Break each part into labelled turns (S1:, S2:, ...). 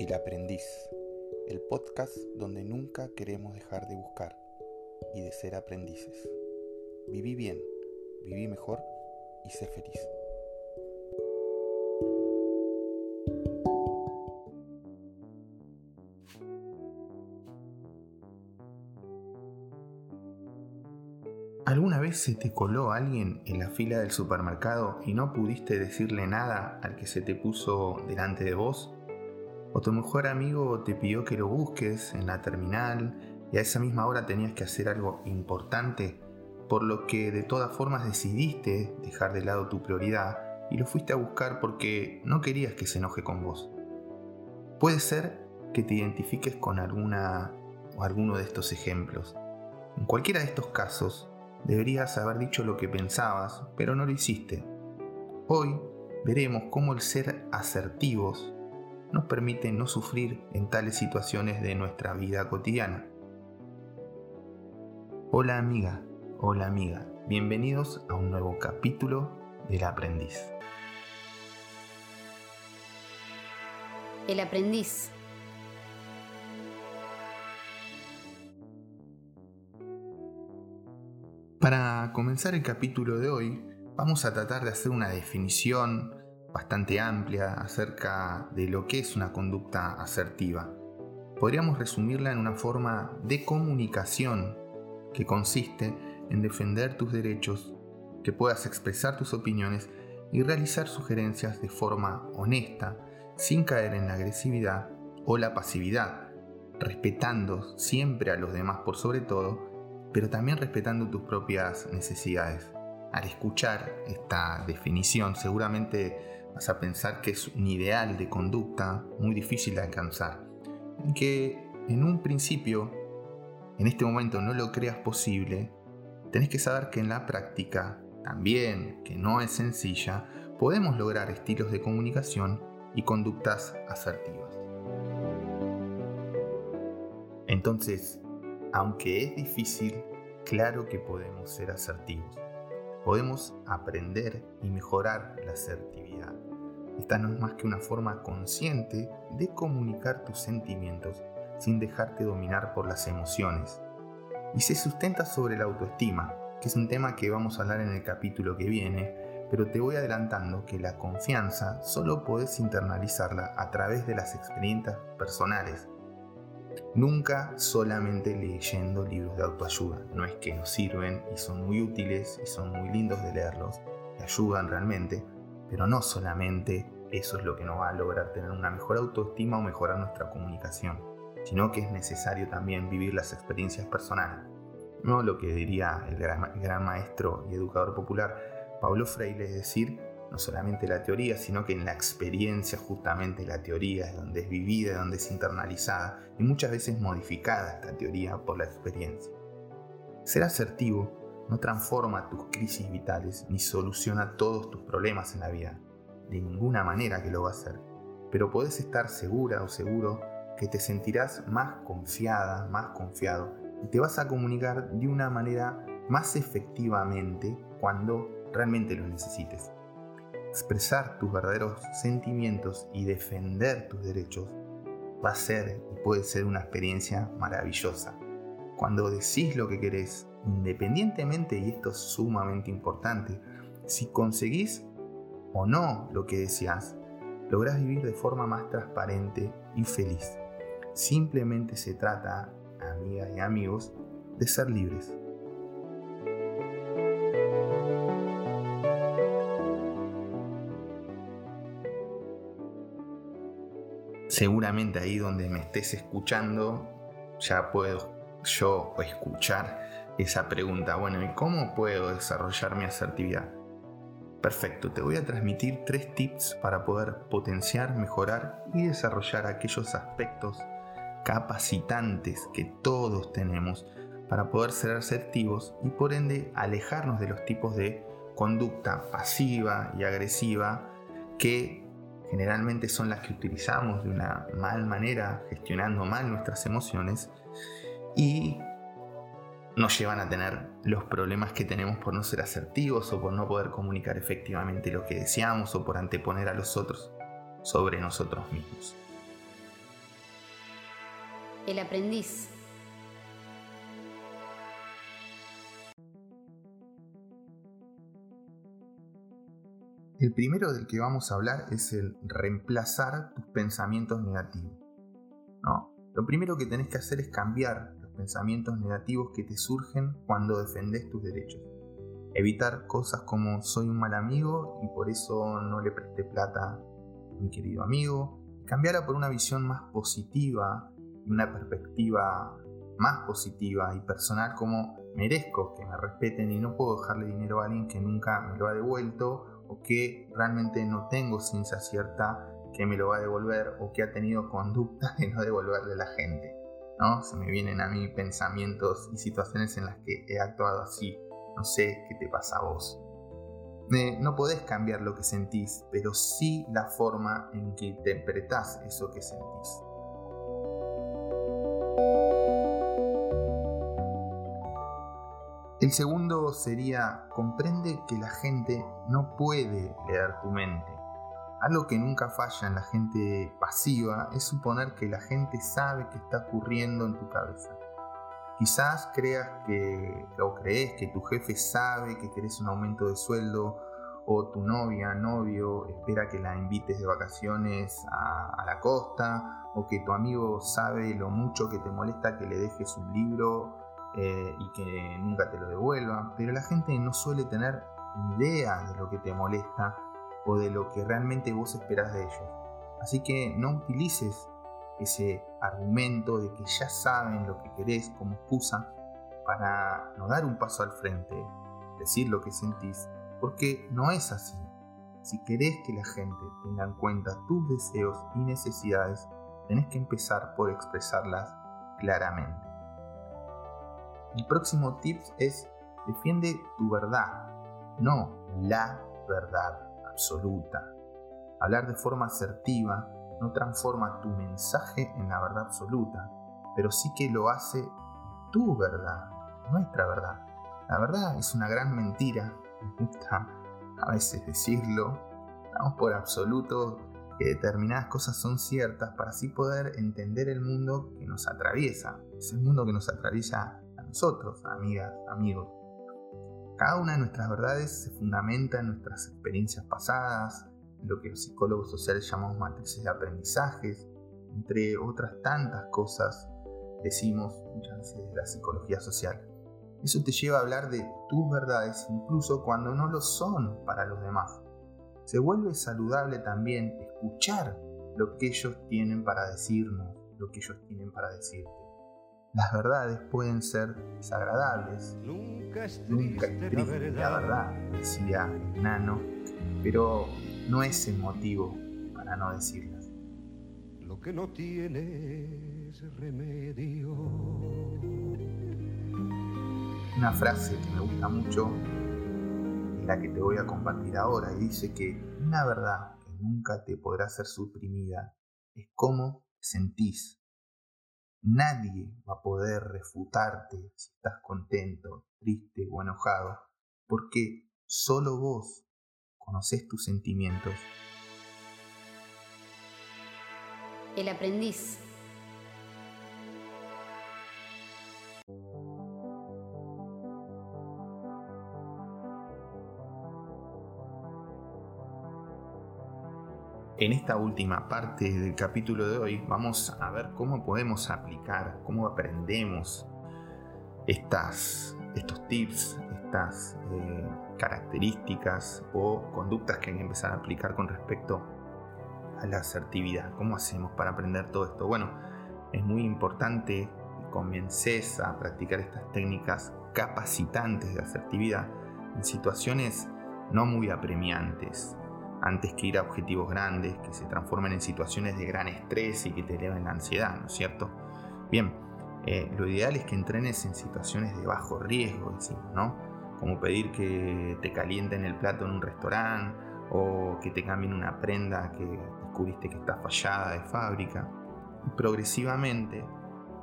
S1: El aprendiz, el podcast donde nunca queremos dejar de buscar y de ser aprendices. Viví bien, viví mejor y sé feliz. ¿Alguna vez se te coló alguien en la fila del supermercado y no pudiste decirle nada al que se te puso delante de vos? ¿O tu mejor amigo te pidió que lo busques en la terminal y a esa misma hora tenías que hacer algo importante, por lo que de todas formas decidiste dejar de lado tu prioridad y lo fuiste a buscar porque no querías que se enoje con vos? Puede ser que te identifiques con alguna o alguno de estos ejemplos. En cualquiera de estos casos, Deberías haber dicho lo que pensabas, pero no lo hiciste. Hoy veremos cómo el ser asertivos nos permite no sufrir en tales situaciones de nuestra vida cotidiana. Hola amiga, hola amiga, bienvenidos a un nuevo capítulo del aprendiz.
S2: El aprendiz
S1: Para comenzar el capítulo de hoy, vamos a tratar de hacer una definición bastante amplia acerca de lo que es una conducta asertiva. Podríamos resumirla en una forma de comunicación que consiste en defender tus derechos, que puedas expresar tus opiniones y realizar sugerencias de forma honesta, sin caer en la agresividad o la pasividad, respetando siempre a los demás por sobre todo pero también respetando tus propias necesidades. Al escuchar esta definición seguramente vas a pensar que es un ideal de conducta muy difícil de alcanzar, que en un principio, en este momento no lo creas posible, tenés que saber que en la práctica, también que no es sencilla, podemos lograr estilos de comunicación y conductas asertivas. Entonces, aunque es difícil, claro que podemos ser asertivos. Podemos aprender y mejorar la asertividad. Esta no es más que una forma consciente de comunicar tus sentimientos sin dejarte dominar por las emociones. Y se sustenta sobre la autoestima, que es un tema que vamos a hablar en el capítulo que viene, pero te voy adelantando que la confianza solo puedes internalizarla a través de las experiencias personales Nunca solamente leyendo libros de autoayuda. No es que nos sirven y son muy útiles y son muy lindos de leerlos, y ayudan realmente, pero no solamente eso es lo que nos va a lograr tener una mejor autoestima o mejorar nuestra comunicación, sino que es necesario también vivir las experiencias personales. No lo que diría el gran, maestro y educador popular Paulo Freire, es decir, no solamente la teoría, sino que en la experiencia justamente la teoría es donde es vivida, donde es internalizada y muchas veces modificada esta teoría por la experiencia. Ser asertivo no transforma tus crisis vitales ni soluciona todos tus problemas en la vida, de ninguna manera que lo va a hacer, pero puedes estar segura o seguro que te sentirás más confiada, más confiado y te vas a comunicar de una manera más efectivamente cuando realmente lo necesites expresar tus verdaderos sentimientos y defender tus derechos va a ser y puede ser una experiencia maravillosa. Cuando decís lo que querés, independientemente, y esto es sumamente importante, si conseguís o no lo que deseas, lográs vivir de forma más transparente y feliz. Simplemente se trata, amigas y amigos, de ser libres. seguramente ahí donde me estés escuchando ya puedo yo escuchar esa pregunta. Bueno, ¿y cómo puedo desarrollar mi asertividad? Perfecto, te voy a transmitir tres tips para poder potenciar, mejorar y desarrollar aquellos aspectos capacitantes que todos tenemos para poder ser asertivos y por ende alejarnos de los tipos de conducta pasiva y agresiva que generalmente son las que utilizamos de una mal manera, gestionando mal nuestras emociones y nos llevan a tener los problemas que tenemos por no ser asertivos o por no poder comunicar efectivamente lo que deseamos o por anteponer a los otros sobre nosotros mismos.
S2: El aprendiz.
S1: El primero del que vamos a hablar es el reemplazar tus pensamientos negativos. ¿no? Lo primero que tenés que hacer es cambiar pensamientos negativos que te surgen cuando defendes tus derechos. Evitar cosas como soy un mal amigo y por eso no le presté plata a mi querido amigo. Cambiarla por una visión más positiva y una perspectiva más positiva y personal como merezco que me respeten y no puedo dejarle dinero a alguien que nunca me lo ha devuelto o que realmente no tengo ciencia cierta que me lo va a devolver o que ha tenido conducta de no devolverle a la gente. ¿No? Se me vienen a mí pensamientos y situaciones en las que he actuado así no sé qué te pasa a vos. Eh, no podés cambiar lo que sentís, pero sí la forma en que interpretás eso que sentís. El segundo sería, comprende que la gente no puede leer tu mente. Algo que nunca falla en la gente pasiva es suponer que la gente sabe qué está ocurriendo en tu cabeza. Quizás creas que, o crees que tu jefe sabe que querés un aumento de sueldo, o tu novia, novio, espera que la invites de vacaciones a, la costa, o que tu amigo sabe lo mucho que te molesta que le dejes un libro eh, y que nunca te lo devuelva. Pero la gente no suele tener idea de lo que te molesta o de lo que realmente vos esperás de ellos. Así que no utilices ese argumento de que ya saben lo que querés como excusa para no dar un paso al frente, decir lo que sentís, porque no es así. Si querés que la gente tenga en cuenta tus deseos y necesidades, tenés que empezar por expresarlas claramente. El próximo tip es defiende tu verdad, no la verdad absoluta. Hablar de forma asertiva no transforma tu mensaje en la verdad absoluta, pero sí que lo hace tu verdad, nuestra verdad. La verdad es una gran mentira, me gusta a veces decirlo, damos por absoluto que determinadas cosas son ciertas para así poder entender el mundo que nos atraviesa, es el mundo que nos atraviesa a nosotros, amigas, amigos. Cada una de nuestras verdades se fundamenta en nuestras experiencias pasadas, lo que los psicólogos sociales llamamos matrices de aprendizajes, entre otras tantas cosas decimos muchas veces de la psicología social. Eso te lleva a hablar de tus verdades incluso cuando no lo son para los demás. Se vuelve saludable también escuchar lo que ellos tienen para decirnos, lo que ellos tienen para decirte. Las verdades pueden ser desagradables. Nunca es triste, la verdad, decía Nano, pero no es el motivo para no decirlas. Lo que no tiene remedio. Una frase que me gusta mucho es la que te voy a compartir ahora y dice que una verdad que nunca te podrá ser suprimida es cómo sentís. Nadie va a poder refutarte si estás contento, triste o enojado, porque solo vos conoces tus sentimientos.
S2: El aprendiz.
S1: En esta última parte del capítulo de hoy vamos a ver cómo podemos aplicar, cómo aprendemos estas, estos tips, estas eh, características o conductas que hay que empezar a aplicar con respecto a la asertividad. ¿Cómo hacemos para aprender todo esto? Bueno, es muy importante que comiences a practicar estas técnicas capacitantes de asertividad en situaciones no muy apremiantes, antes que ir a objetivos grandes que se transformen en situaciones de gran estrés y que te eleven la ansiedad, ¿no es cierto? Bien, eh, lo ideal es que entrenes en situaciones de bajo riesgo, decimos, ¿no? como pedir que te calienten el plato en un restaurante o que te cambien una prenda que descubriste que está fallada de fábrica. Y progresivamente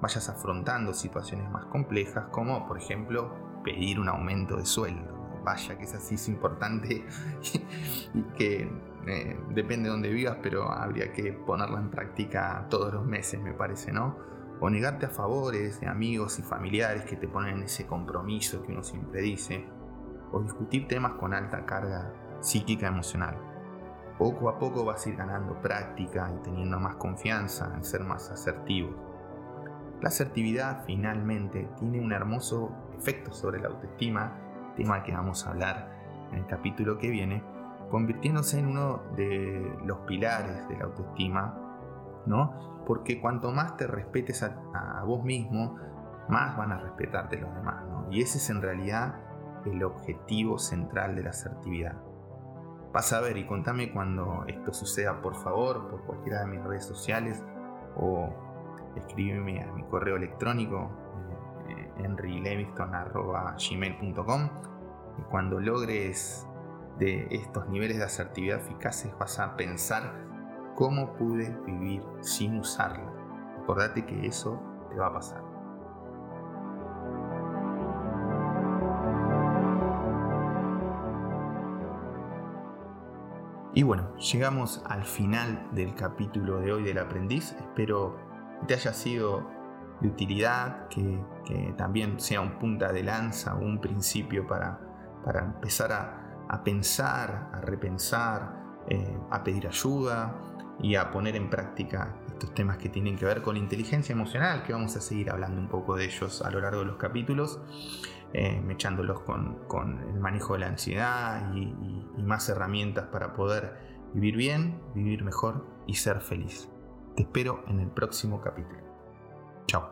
S1: vayas afrontando situaciones más complejas como por ejemplo pedir un aumento de sueldo. Vaya que es así, es importante y que eh, depende de dónde vivas, pero habría que ponerla en práctica todos los meses, me parece, ¿no? o negarte a favores de amigos y familiares que te ponen en ese compromiso que uno siempre dice, o discutir temas con alta carga psíquica emocional. Poco a poco vas a ir ganando práctica y teniendo más confianza en ser más asertivo. La asertividad finalmente tiene un hermoso efecto sobre la autoestima, tema que vamos a hablar en el capítulo que viene, convirtiéndose en uno de los pilares de la autoestima, ¿no? Porque cuanto más te respetes a, vos mismo, más van a respetarte los demás, ¿no? Y ese es en realidad el objetivo central de la asertividad. Vas a ver y contame cuando esto suceda, por favor, por cualquiera de mis redes sociales o escríbeme a mi correo electrónico henryleviston.gmail.com cuando logres de estos niveles de asertividad eficaces vas a pensar cómo pude vivir sin usarla. Acordate que eso te va a pasar. Y bueno, llegamos al final del capítulo de hoy del aprendiz. Espero te haya sido de utilidad, que, también sea un punta de lanza un principio para, para empezar a, pensar, a repensar, eh, a pedir ayuda y a poner en práctica estos temas que tienen que ver con la inteligencia emocional, que vamos a seguir hablando un poco de ellos a lo largo de los capítulos, eh, mechándolos con, el manejo de la ansiedad y, y más herramientas para poder vivir bien, vivir mejor y ser feliz. Te espero en el próximo capítulo. Chao.